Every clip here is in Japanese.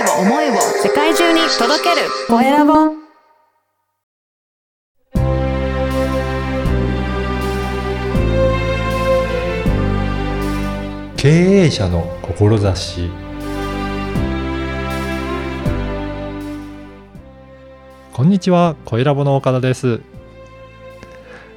声を思いを世界中に届ける。コエラボ経営者の志。こんにちは、コエラボの岡田です、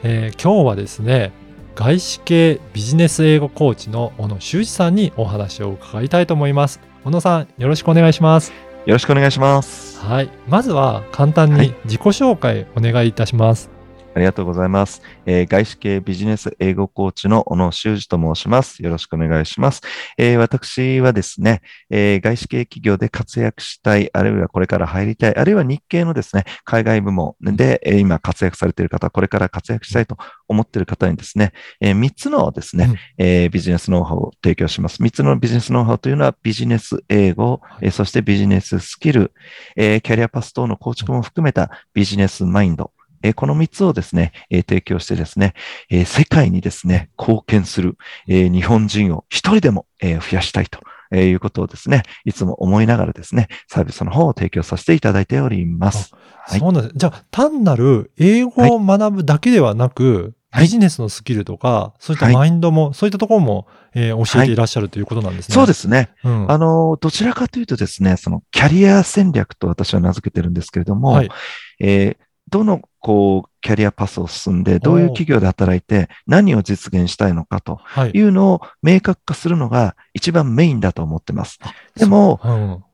えー今日はですね、外資系ビジネス英語コーチの小野修二さんにお話を伺いたいと思います。小野さん、よろしくお願いします。よろしくお願いします。はい、まずは簡単はいに自己紹介お願いいたします。ありがとうございます。えー外資系ビジネス英語コーチの小野修二と申します。よろしくお願いします。えー私はですね、えー外資系企業で活躍したい、あるいはこれから入りたい、あるいは日系のですね、海外部門で、えー今活躍されている方、これから活躍したいと思っている方にですね、え3つのですね、うんえービジネスノウハウを提供します。3つのビジネスノウハウというのはビジネス英語、はいえーそしてビジネススキル、えーキャリアパス等の構築も含めたビジネスマインド、えーこの3つをですね、えー提供してですね、えー世界にですね、貢献する、えー日本人を一人でも、えー増やしたいと。えーいうことをですね、いつも思いながらですね、サービスの方を提供させていただいております。はいそうなんです。じゃあ、単なる英語を学ぶだけではなく、はいビジネスのスキルとか、そういったはいマインドも、そういったところも、えー教えていらっしゃるということなんですね。。そうですすね。うん。あの、どちらかというとですね、そのキャリア戦略と私は名付けてるんですけれども、はい。えーどの、こう、キャリアパスを進んで、どういう企業で働いて、何を実現したいのかとはい。いうのを明確化するのが一番メインだと思ってます。でも。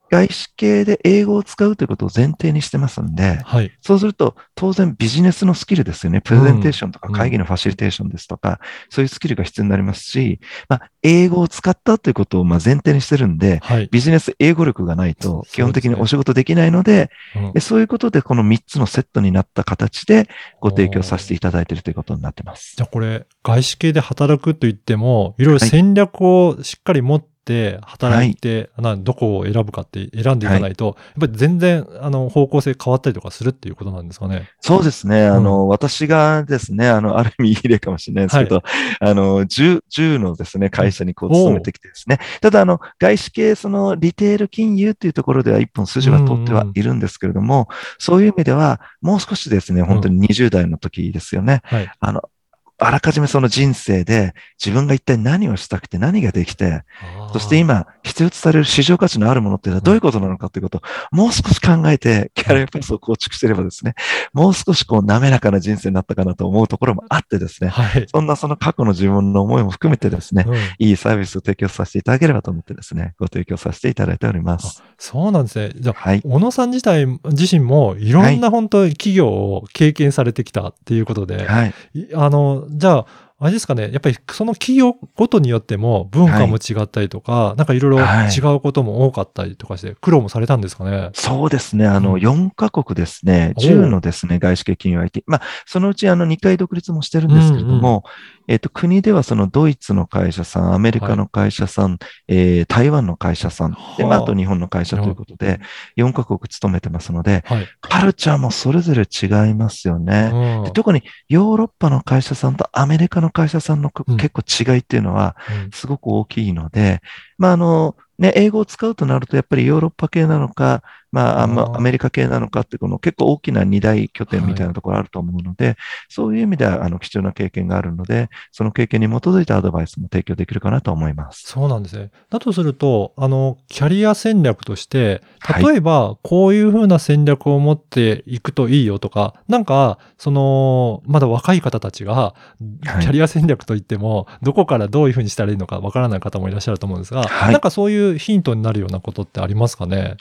外資系で英語を使うということを前提にしてますんで、はい。そうすると、当然ビジネスのスキルですよね。プレゼンテーションとかうん会議のファシリテーションですとか、そういうスキルが必要になりますし、まあ、英語を使ったということをまあ前提にしてるんで、はい。ビジネス英語力がないそうと基本的にお仕事できないので、うんでそういうことでこの3つのセットになった形でご提供させていただいているということになってます。じゃあこれ、外資系で働くと言っても、いろいろ戦略をしっかり持って働いて、などこを選ぶかって選んでいかないと、やっぱり全然、あの、方向性変わったりとかするっていうことなんですかね。そうですね。あの、私がですね、あの、ある意味いい例かもしれないですけど、あの、10、10のですね、会社にこう勤めてきてですね。ただ、あの、外資系、その、リテール金融っていうところでは一本筋は通ってはいるんですけれども、そういう意味では、もう少しですね、本当に20代の時ですよね。はい。あの、あらかじめその人生で自分が一体何をしたくて何ができて、そして今必要とされる市場価値のあるものっていうのはどういうことなのかということをもう少し考えてキャリアパスを構築してればですね、もう少しこう滑らかな人生になったかなと思うところもあってですね、はい。そんなその過去の自分の思いも含めてですね、うんいいサービスを提供させていただければと思ってですね、ご提供させていただいております。そうなんですね。じゃあ、はい。小野さん自体、自身もいろんな本当企業を経験されてきたっていうことで、はい。いあの、じゃあ、あれですかね、やっぱりその企業ごとによっても文化も違ったりとか、なんかいろいろはい違うことも多かったりとかして、苦労もされたんですかね？そうですね。あの、うん4カ国ですね、おう10のですね、外資系金融 IT。まあ、そのうちあの2回独立もしてるんですけれども、えっと、国ではそのドイツの会社さん、アメリカの会社さん、えー台湾の会社さん、で、まあ、あと日本の会社ということで、4カ国勤めてますので、はい。カルチャーもそれぞれ違いますよね。うんで特にヨーロッパの会社さんとアメリカの会社さんの結構違いっていうのはうん。すごく大きいので、まああの、ね、英語を使うとなるとやっぱりヨーロッパ系なのか、まあ、アメリカ系なのかってこの結構大きな二大拠点みたいなところあると思うので、そういう意味ではあの貴重な経験があるので、その経験に基づいたアドバイスも提供できるかなと思います。そうなんですね。だとすると、あの、キャリア戦略として、はい例えば、こういうふうな戦略を持っていくといいよとか、なんか、その、まだ若い方たちが、キャリア戦略といっても、どこからどういうふうにしたらいいのかわからない方もいらっしゃると思うんですが、はいなんかそういうヒントになるようなことってありますかね？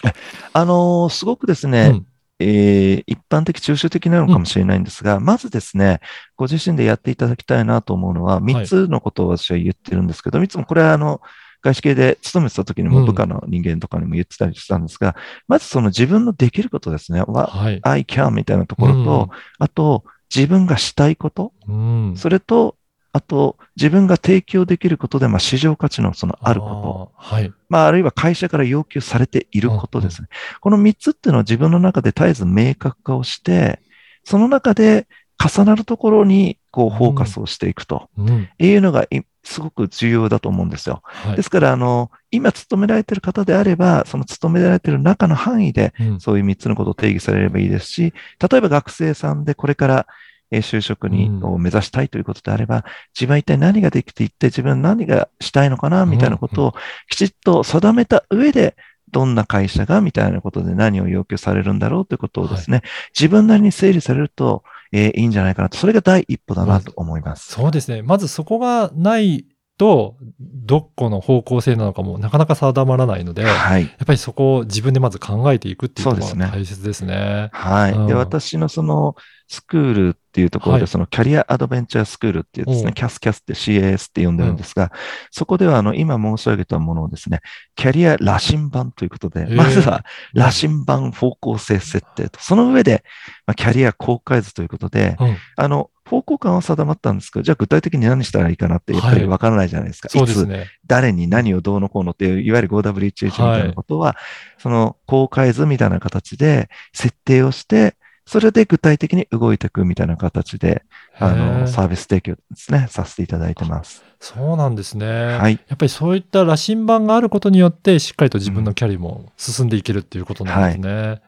あのーすごくですね、うんえー一般的、抽象的なのかもしれないんですが、まずですね、ご自身でやっていただきたいなと思うのは、3つのことを私は言ってるんですけど、いつもこれはあの、外資系で勤めてた時にうんも部下の人間とかにも言ってたりしたんですが、まずその自分のできることですね。わはい。I can みたいなところと、あと、自分がしたいこと、うん。それと、あと、自分が提供できることで、まあ、市場価値のそのあること。はい。まあ、あるいは会社から要求されていることですね。この3つっていうのは自分の中で絶えず明確化をして、その中で重なるところにこうフォーカスをしていくとうん。いうのがいすごく重要だと思うんですよ。はいですから、あの、今勤められている方であれば、その勤められている中の範囲で、うんそういう3つのことを定義されればいいですし、例えば学生さんでこれからえー就職に、うんを目指したいということであれば、自分は一体何ができていって、自分は何がしたいのかな、みたいなことをきちっと定めた上で、どんな会社がみたいなことで何を要求されるんだろうということをですね、自分なりに整理されると、えーいいんじゃないかなと。それが第一歩だなと思います。そうですね。まずそこがないと、どこの方向性なのかもなかなか定まらないので、やはい。っぱりそこを自分でまず考えていくっていうのが大切ですね。はい。うんで、私のその、スクールっていうところで、はいそのキャリアアドベンチャースクールっていうですね、キャスキャスって CAS って呼んでるんですが、そこではあの、今申し上げたものをですね、キャリア羅針盤ということで、へーまずは羅針盤方向性設定と、その上で、まあ、キャリア公開図ということで、うん。あの、方向感は定まったんですけど、じゃあ具体的に何したらいいかなって、やっぱりわからないじゃないですか。いつ、そうですね。誰に何をどうのこうのっていう、いわゆる 5W1H みたいなことは、その公開図みたいな形で設定をして、それで具体的に動いていくみたいな形で、あへの、ーサービス提供ですね、させていただいてます。そうなんですね。はい。やっぱりそういった羅針盤があることによって、しっかりと自分のキャリアも進んでいけるっていうことなんですね。はい。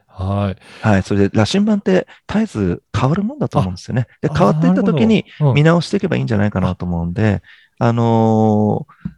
はい。それで、羅針盤って絶えず変わるもんだと思うんですよね。で、あ変わっていった時に、見直していけばいいんじゃないかなと思うんで、あのー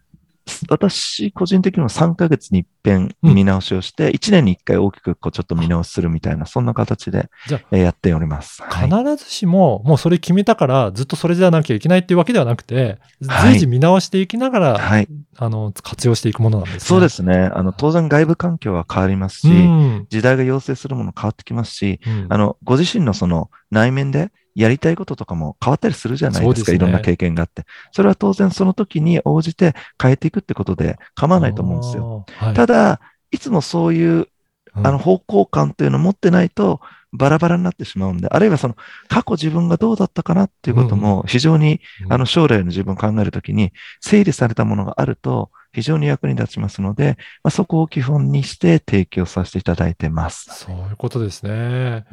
私、個人的には3ヶ月に一遍うん見直しをして、1年に1回大きくこうちょっと見直しするみたいな、そんな形でやっております。はい必ずしも、もうそれ決めたから、ずっとそれじゃなきゃいけないっていうわけではなくて、はい随時見直していきながら、はい。あの、活用していくものなんですね。そうですね。あの、当然外部環境は変わりますし、うん。時代が要請するもの変わってきますし、うんあの、ご自身のその内面でやりたいこととかも変わったりするじゃないですか。すねいろんな経験があって。それは当然その時に応じて変えていくってことで構わないと思うんですよ。はいただ、いつもそういう、うんあの、方向感というのを持ってないと、バラバラになってしまうんで、あるいはその、過去自分がどうだったかなっていうことも、非常に、あの、将来の自分を考えるときに、整理されたものがあると、非常に役に立ちますので、まあ、そこを基本にして提供させていただいてます。そういうことですね。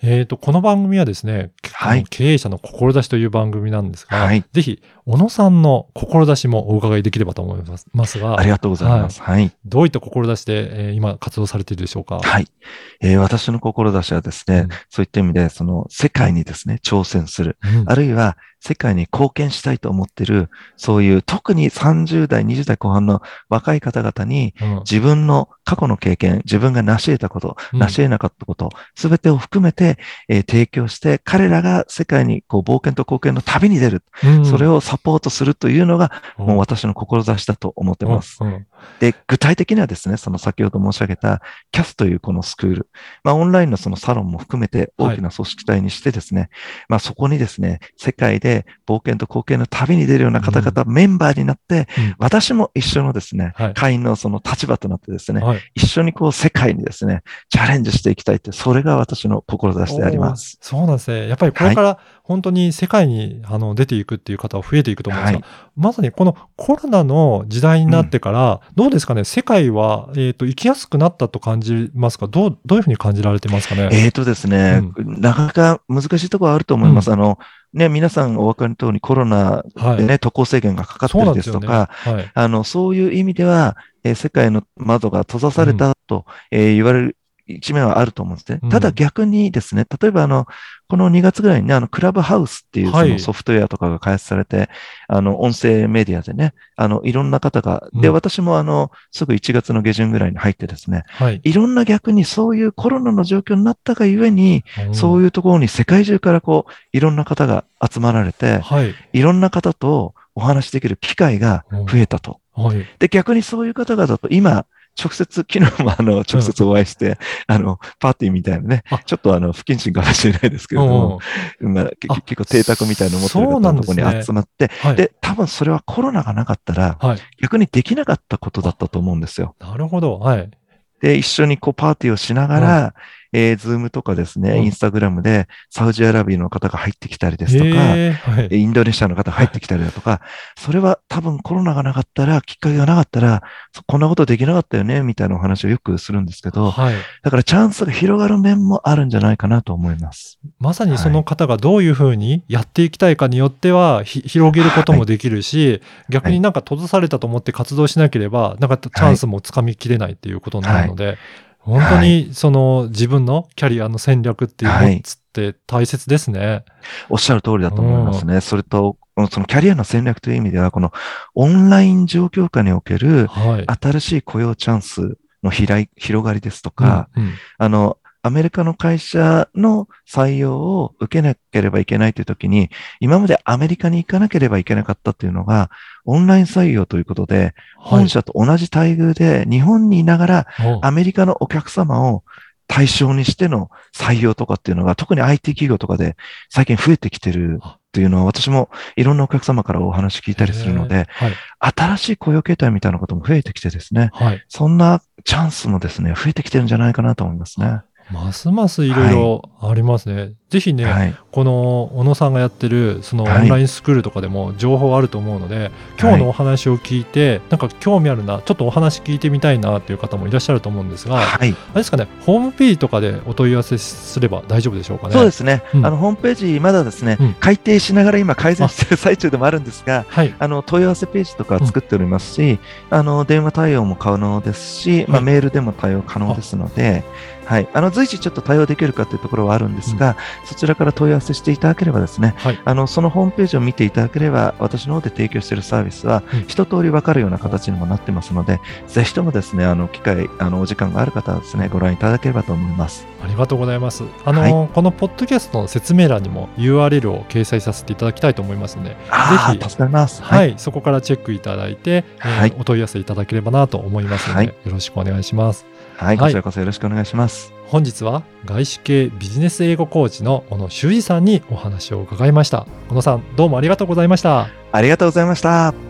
えっ、と、この番組はですね、はい経営者の志という番組なんですが、はいぜひ、小野さんの志もお伺いできればと思いますますが、ありがとうございます。はい。どういった志で、えー今活動されているでしょうか？はい。えー私の志はですね、うんそういった意味で、その、世界にですね、挑戦する。うんあるいは、世界に貢献したいと思っている、そういう、特に30代、20代後半の若い方々に、うん。自分の過去の経験、自分が成し得たこと、うん。成し得なかったこと、すべてを含めて、えー提供して、彼らが世界にこう冒険と貢献の旅に出る、うん。それをサポートするというのが、うん。もう私の志だと思ってます。うんうんで、具体的にはですね、その先ほど申し上げた CAS というこのスクール、まあオンラインのそのサロンも含めて大きな組織体にしてですね、まあそこにですね、世界で冒険と貢献の旅に出るような方々、メンバーになって、うん私も一緒のですね、はい会員のその立場となってですね、はい。一緒にこう世界にですね、チャレンジしていきたいって、それが私の志であります。そうなんですね。やっぱりこれから本当に世界にあの出ていくっていう方は増えていくと思うんですが、はい。まさにこのコロナの時代になってから、どうですかね、世界は、えっ、と、生きやすくなったと感じますか？どう、どういうふうに感じられてますかね？えーとですね、なかなか難しいところはあると思います。あの、ね、皆さんお分かりの通りコロナはい。でね、渡航制限がかかってるんですとか、はい。あの、そういう意味では、えー世界の窓が閉ざされたと、えー言われる一面はあると思うんですね。うんただ逆にですね、例えばあの、この2月ぐらいにね、あの、クラブハウスっていうそはいのソフトウェアとかが開発されて、あの、音声メディアでね、あの、いろんな方が、で、うん私もあの、すぐ1月の下旬ぐらいに入ってですね、はい。いろんな逆にそういうコロナの状況になったがゆえに、そういいうところに世界中からこう、いろんな方が集まられて、はい。いろんな方とお話しできる機会が増えたと。はい。で、逆にそういう方々と今、直接、昨日もあの、直接お会いして、あの、パーティーみたいなねあ、ちょっとあの、不謹慎かもしれないですけれども、まあ、結構邸宅みたいなの持ってる方のところに集まって、はい。で、多分それはコロナがなかったら、はい。逆にできなかったことだったと思うんですよ。なるほど。はい。で、一緒にこうパーティーをしながら、えー、ズームとかですね、うん。インスタグラムでサウジアラビアの方が入ってきたりですとか、へーはい。インドネシアの方が入ってきたりだとか、それは多分コロナがなかったら、きっかけがなかったら、そこんなことできなかったよね、みたいなお話をよくするんですけど、はい。だからチャンスが広がる面もあるんじゃないかなと思います。まさにその方がどういうふうにやっていきたいかによっては、ひ広げることもできるし、逆になんか閉ざされたと思って活動しなければ、なんかチャンスもつかみきれないっていうことになるので、本当にその自分のキャリアの戦略っていうのつって大切ですね。おっしゃる通りだと思いますね。それと、そのキャリアの戦略という意味では、このオンライン状況下におけるはい。新しい雇用チャンスの広がりですとか、うんうんあの、アメリカの会社の採用を受けなければいけないというときに、今までアメリカに行かなければいけなかったというのが、オンライン採用ということで、本社と同じ待遇で日本にいながらおアメリカのお客様を対象にしての採用とかっていうのが、特に IT 企業とかで最近増えてきてるっていうのは、私もいろんなお客様からお話聞いたりするので、はい。新しい雇用形態みたいなことも増えてきてですね、はい。そんなチャンスもですね、増えてきてるんじゃないかなと思いますね。ますますいろいろありますね。ぜひね、はい。この小野さんがやってるそのオはいンラインスクールとかでも情報あると思うので、今日のお話を聞いて、なんか興味あるな、ちょっとお話聞いてみたいなっていう方もいらっしゃると思うんですが、あはい。れですかね、ホームページとかでお問い合わせすれば大丈夫でしょうかね？。そうですすね。うんあの、ホームページ、まだですね、うん改定しながら今改善してる最中でもあるんですが、はい。あの、問い合わせページとかは作っておりますし、あの、電話対応も可能ですし、まあ、はいメールでも対応可能ですので、はい。あの、随時ちょっと対応できるかというところはあるんですが、そちらから問い合わせしていただければですね、はい。あの、そのホームページを見ていただければ、私の方で提供しているサービスはうん、一通りわかるような形にもなってますので、ぜひともですね、あの、機会、あの、お時間がある方はですね、ご覧いただければと思います。ありがとうございます。あの、このポッドキャストの説明欄にも URL を掲載させていただきたいと思いますので、ぜひ助かります。はい、そこからチェックいただいて、えーはいお問い合わせいただければなと思いますので、はいよろしくお願いします。はい。はいこちらこそよろしくお願いします。本日は外資系ビジネス英語コーチの小野修二さんにお話を伺いました。小野さん、どうもありがとうございました。ありがとうございました。